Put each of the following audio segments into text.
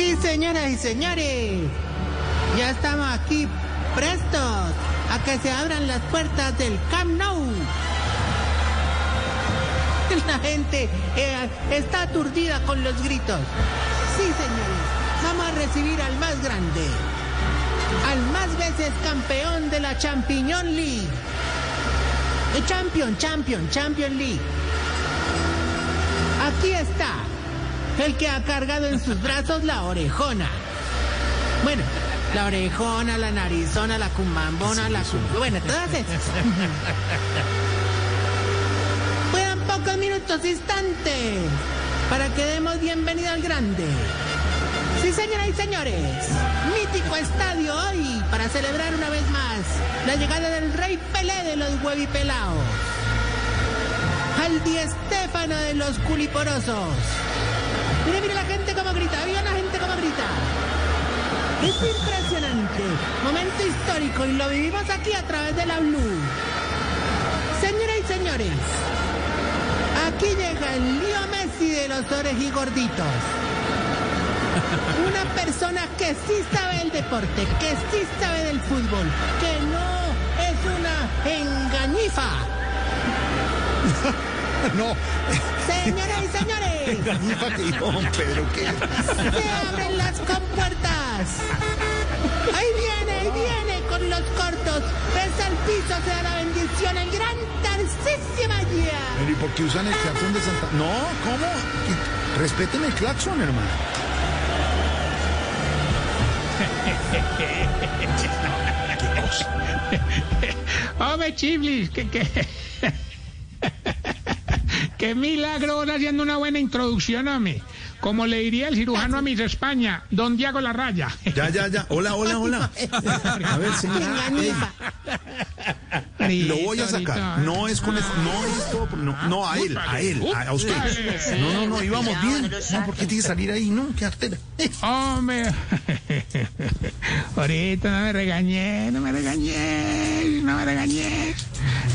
Sí, señoras y señores, ya estamos aquí prestos a que se abran las puertas del Camp Nou. La gente eh, está aturdida con los gritos. Sí, señores, vamos a recibir al más grande, al más veces campeón de la Champion League. Eh, Champion, Champion, Champion League. Aquí está, el que ha cargado en sus brazos la orejona. Bueno, la orejona, la narizona, la cumbambona, la cum... Bueno, todas esas. Quedan pocos minutos, instantes, para que demos bienvenida al grande. Sí, señoras y señores, mítico estadio hoy para celebrar una vez más la llegada del rey Pelé de los huevipelaos. Al Di Estéfano de los culiporosos. Mire, mire la gente como grita, viva la gente como grita. Es impresionante, momento histórico y lo vivimos aquí a través de la Blue. Señoras y señores, aquí llega el Lío Messi de los orejigorditos. Una persona que sí sabe el deporte, que sí sabe del fútbol, que no es una engañifa. No, Señoras y señores, no, Pedro, ¿qué? se abren las compuertas. Ahí viene, ahí viene con los cortos. Pesa el piso, se da la bendición en gran Tarcísima guía. Pero ¿y por qué usan el claxon de Santa? No, ¿cómo? Respeten el claxon, hermano. ¿Qué cosa? Hombre, Chiblis, que, que... Qué milagro haciendo una buena introducción, hombre. Como le diría el cirujano a Miss España, don Diego La Raya. Ya, ya, ya. Hola, hola, hola. A ver, señor. Ey, lo voy a sacar. No es con eso. No es todo. No, no, a él, a él, a, a usted. No, no, no, íbamos bien. No, ¿por qué tiene que salir ahí? No, qué artera. Hombre, ahorita no me regañé, no me regañé, no me regañé.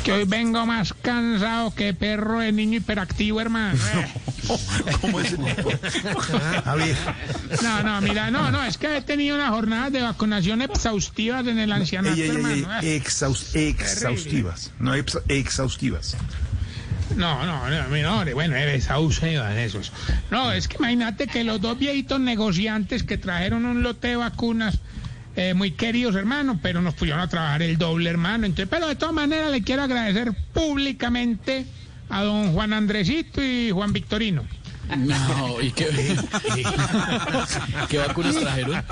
Que hoy vengo más cansado que perro de niño hiperactivo, hermano. ¿Cómo es? A ver. No, no, mira, no, no, es que he tenido unas jornadas de vacunación exhaustivas en el ancianato, Ey, ey, ey, hermano. ey, exhaustivas. No ex- exhaustivas. No, no, no, mi nombre, bueno, es exhaustivas esos. No, es que imagínate que los dos viejitos negociantes que trajeron un lote de vacunas, eh, muy queridos, hermano, pero nos pusieron a trabajar el doble, hermano. Entonces, pero de todas maneras le quiero agradecer públicamente a don Juan Andresito y Juan Victorino. No, ¿y qué, qué vacunas trajeron?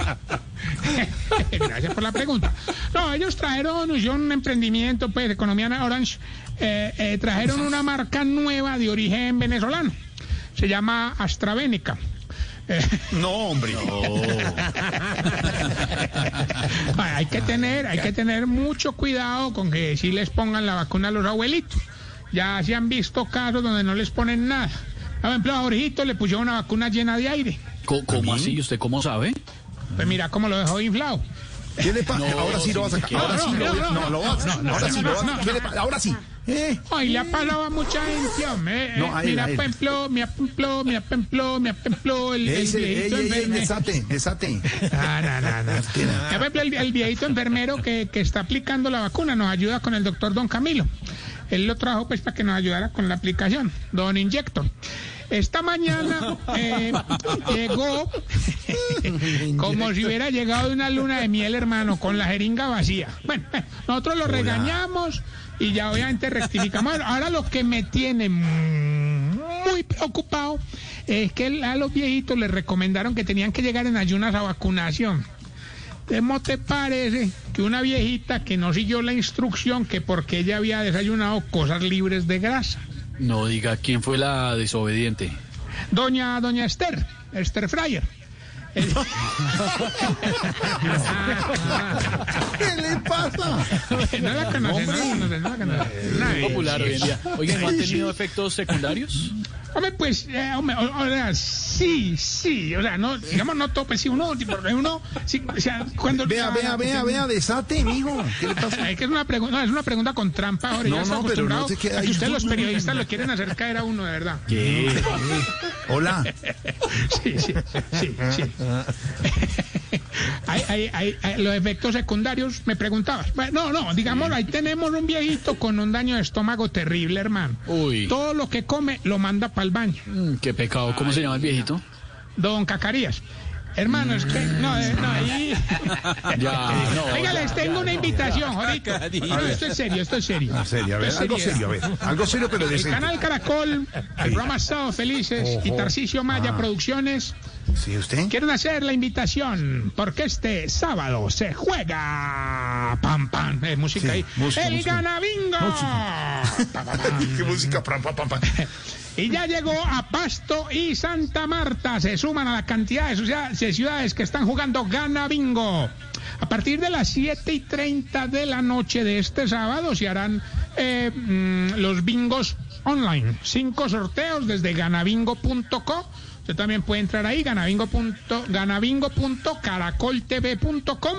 Gracias por la pregunta. No, ellos trajeron, un emprendimiento, pues, Economía Orange, eh, eh, trajeron una marca nueva de origen venezolano. Se llama AstraVeneca. No, hombre. Ay, hay que tener, hay que tener mucho cuidado con que si les pongan la vacuna a los abuelitos. Ya se han visto casos donde no les ponen nada. Por ejemplo, a Jorgito le pusieron una vacuna llena de aire. ¿Cómo, cómo así? ¿Usted cómo sabe? Pues mira cómo lo dejó inflado. ¿Qué le pasa? No, ahora sí lo va a sacar. Ahora sí lo no, va a Ahora sí Eh. Ay, le ha pasado a mucha gente, hombre. No, a él, mira, a él. por ejemplo, mira, por ejemplo, mira, por ejemplo, el, el viejito ey, ey, enfermero. desate, desate. Ah, no, no, no. Mira, por ejemplo, el, el viejito enfermero que, que está aplicando la vacuna nos ayuda con el doctor Don Camilo. Él lo trajo pues para que nos ayudara con la aplicación, Don Inyector. Esta mañana eh, llegó como si hubiera llegado de una luna de miel, hermano, con la jeringa vacía. Bueno, eh, nosotros lo regañamos y ya obviamente rectificamos. Ahora lo que me tiene muy preocupado es que a los viejitos les recomendaron que tenían que llegar en ayunas a vacunación. ¿Cómo te parece que una viejita que no siguió la instrucción que porque ella había desayunado cosas libres de grasa? No diga quién fue la desobediente. Doña, doña Esther, Esther Fryer. Eh, ¿Qué le pasa? no la conoce, no la conoce, no la conoce. Una Popular hoy en día. Oiga, ¿no han tenido efectos secundarios? Hombre, pues, eh, hombre, o, o sea, sí, sí, o sea, no, digamos, no tope, si uno, uno, sí, o sea, cuando... Vea, vea, vea, vea, desate, mijo. ¿Qué le pasa? Es que es una pregunta, no, es una pregunta con trampa, ahora No, ya está no, pero no acostumbrado a que ustedes los periodistas lo quieren hacer caer a uno, de verdad. Hola. Sí, sí, sí, sí. Hay, hay, hay, hay- los efectos secundarios, me preguntabas. Bueno, no, no, digamos, ahí tenemos un viejito con un daño de estómago terrible, hermano. Uy. Todo lo que come lo manda para el baño. Mm, qué pecado. ¿Cómo se llama el viejito? Don Cacarías. Hermano, es que, no, eh, no, ahí... Ya, no. Les tengo una invitación, Jorito. No, esto es serio, esto es serio. En serio, a ver, algo serio, a ver. Algo serio, pero El decente. canal Caracol, el programa Sábado Felices y. Tarcisio Maya Ah. Producciones ¿Sí, usted? quieren hacer la invitación porque este sábado se juega pam pam eh, música Sí, ahí música, el música. ganabingo pam. ¿Qué música? Pam, pam, pam, pam. Y ya llegó a Pasto y Santa Marta se suman a la cantidad de ciudades, de ciudades que están jugando ganabingo a partir de las 7 y 30 de la noche de este sábado se harán eh, mm, los bingos online. Cinco sorteos desde ganabingo.co. Usted también puede entrar ahí, ganabingo.caracoltv.com.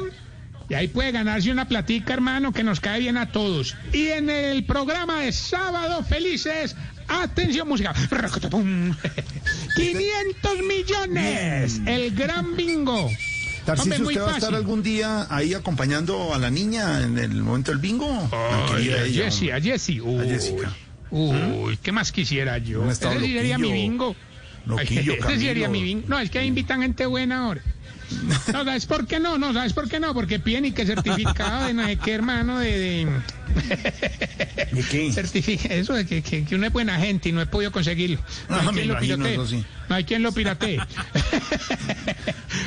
Y ahí puede ganarse una platica, hermano, que nos cae bien a todos. Y en el programa de Sábado Felices, atención música. Racatapum. 500 millones. El gran bingo. Hombre, muy ¿usted va a estar algún día ahí acompañando a la niña en el momento del bingo? Ay, a Jessie. Uy, Jessica. Uy, ¿qué más quisiera yo? Ese sí sería mi loquillo. bingo. Loquillo, Ese sí sería mi bingo. No, es que ahí invitan gente buena ahora. No, ¿sabes por qué no? No, ¿sabes por qué no? Porque piden y que certificado de no sé qué, hermano, de... de ¿De qué? certifica- eso de que, que, que uno es buena gente y no he podido conseguirlo. No Ah, hay me quien lo eso sí. No hay quien lo piratee.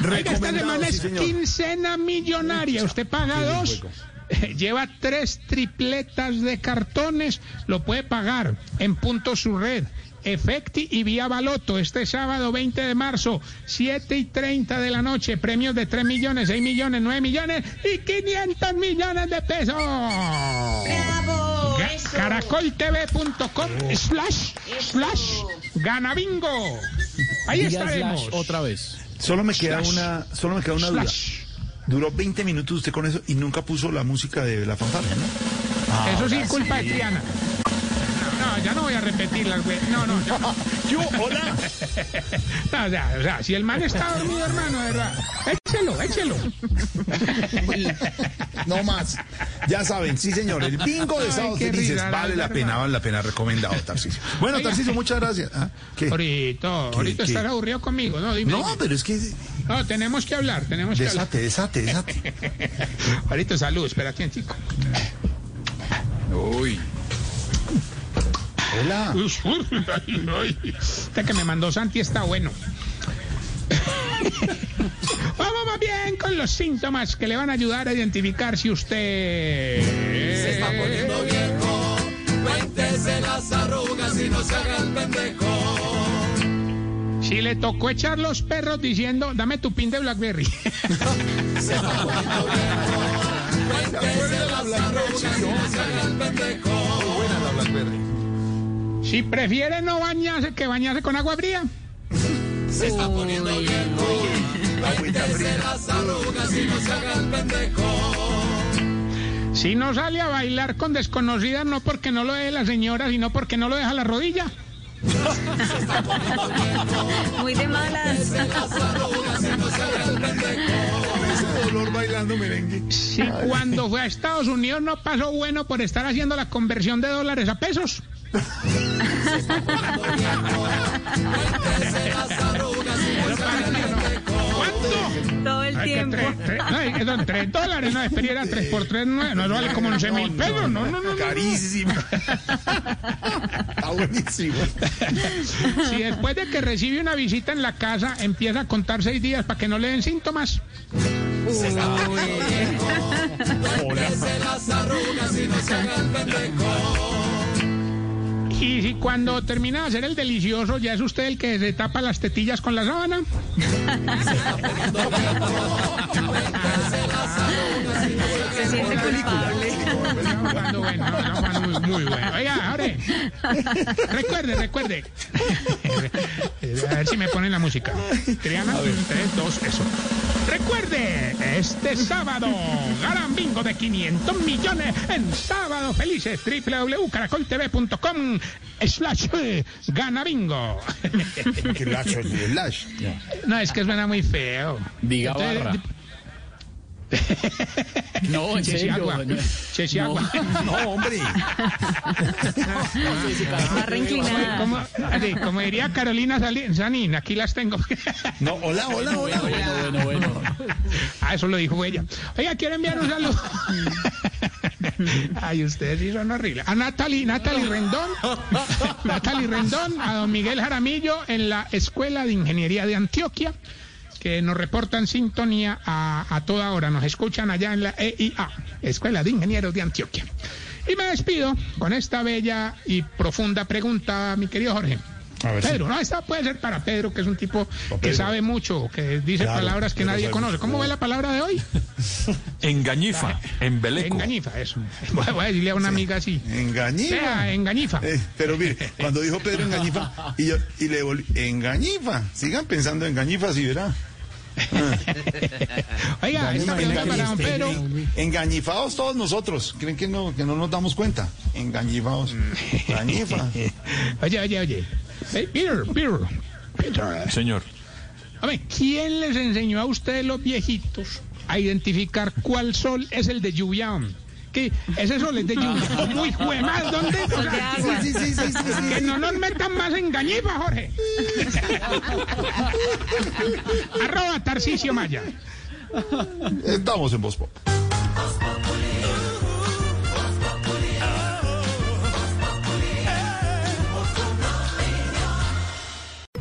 Oiga, esta semana sí, es quincena millonaria. Usted paga dos. Lleva tres tripletas de cartones, lo puede pagar en punto su red. Efecti y Vía Baloto, este sábado 20 de marzo, 7 y 30 de la noche, premios de 3 millones, 6 millones, 9 millones y 500 millones de pesos. Caracoltv.com slash slash ganabingo. Ahí Diga estaremos. slash otra vez. Solo me queda Slash. una, solo me queda una duda. Slash. Duró 20 minutos usted con eso y nunca puso la música de la fanfarria, ¿no? Eso sí, culpa de Triana. No, ya no voy a repetirlas, güey. No, no, ya no. Yo, hola. No, o sea, o sea, si el man está dormido, hermano, de verdad. Échelo, échelo. No más. Ya saben, sí, señor. El bingo de qué felices risa, vale la pena, vale la pena. Recomendado, Tarcisio. Bueno. Tarcisio, muchas gracias. Ah, ¿qué? Ahorita, estás aburrido conmigo, ¿no? Dime. No, dime. pero es que No, tenemos que hablar, tenemos que hablar. desate, desate, desate. Ahorita salud, espera aquí, chico. Uy. Hola. Este que me mandó Santi está bueno. Vamos más bien con los síntomas que le van a ayudar a identificar si usted... Se está poniendo viejo, cuéntese las arrugas y no se haga el pendejo. Si le tocó echar los perros diciendo, dame tu pin de Blackberry. Buena la Blackberry. Si prefiere no bañarse que bañarse con agua fría. Agüita fría. Si no sale a bailar con desconocidas, no porque no lo deje la señora, sino porque no lo deja la rodilla. Muy de malas. Ese dolor bailando merengue. Si cuando fue a Estados Unidos no pasó bueno por estar haciendo la conversión de dólares a pesos. ¿Cuánto? Todo el tiempo. no, tres dólares, no, espera, era tres por tres, no, no vale como 11 mil pesos, no, no, no. no. Carísimo. Está buenísimo. Si después de que recibe una visita en la casa empieza a contar seis días para que no le den síntomas. Y si cuando termina de hacer el delicioso, ya es usted el que se tapa las tetillas con la sábana. Se siente culpable. Cuando bueno, no, no, Juan, muy, muy bueno. Oiga, ahora, recuerde, recuerde. A ver si me ponen la música. Triana, tres, dos, eso. Recuerde, este sábado, ganan bingo de 500 millones en sábado felices, www.caracoltv.com slash eh, gana bingo. Que lash, el lash. Ya. No, es que suena muy feo. Diga Entonces, barra. No, en Chesi serio. agua. no. Hombre. Barra inclinada. Como, diría Carolina Sanín, aquí las tengo. No, hola, hola, hola. Bueno, bueno, bueno. Ah, eso lo dijo ella. Oiga, quiero enviar un saludo. Ay, ustedes sí son horribles. A Natalie, Natalie Rendón. Natalie Rendón, a don Miguel Jaramillo en la Escuela de Ingeniería de Antioquia, que nos reportan sintonía a, a toda hora. Nos escuchan allá en la EIA, Escuela de Ingenieros de Antioquia. Y me despido con esta bella y profunda pregunta, mi querido Jorge. A ver, sí. Pedro, no, esta puede ser para Pedro, que es un tipo que sabe mucho, que dice Claro, palabras que nadie conoce. ¿Cómo ve la palabra de hoy? Engañifa, embeleco. Engañifa, eso. Voy a, decirle a una amiga así. Engañifa. Vea, engañifa. Eh, pero mire, cuando dijo Pedro engañifa, y, yo, y le volví, engañifa. Sigan pensando en engañifa, sí, verá. Oiga, esta pregunta para don Pedro. Engañifados todos nosotros. ¿Creen que no, que no nos damos cuenta? Engañifados. Engañifa. Oye, oye, oye. Eh, Peter, Peter, Peter. Señor. A ver, ¿quién les enseñó a ustedes los viejitos a identificar cuál sol es el de lluvia? Que ese sol es de lluvia. Muy juemal, ¿dónde? O sea. Sí, sí, sí, sí, sí. que no nos metan más engañifa, Jorge. Arroba Tarcicio Maya. Estamos en Voz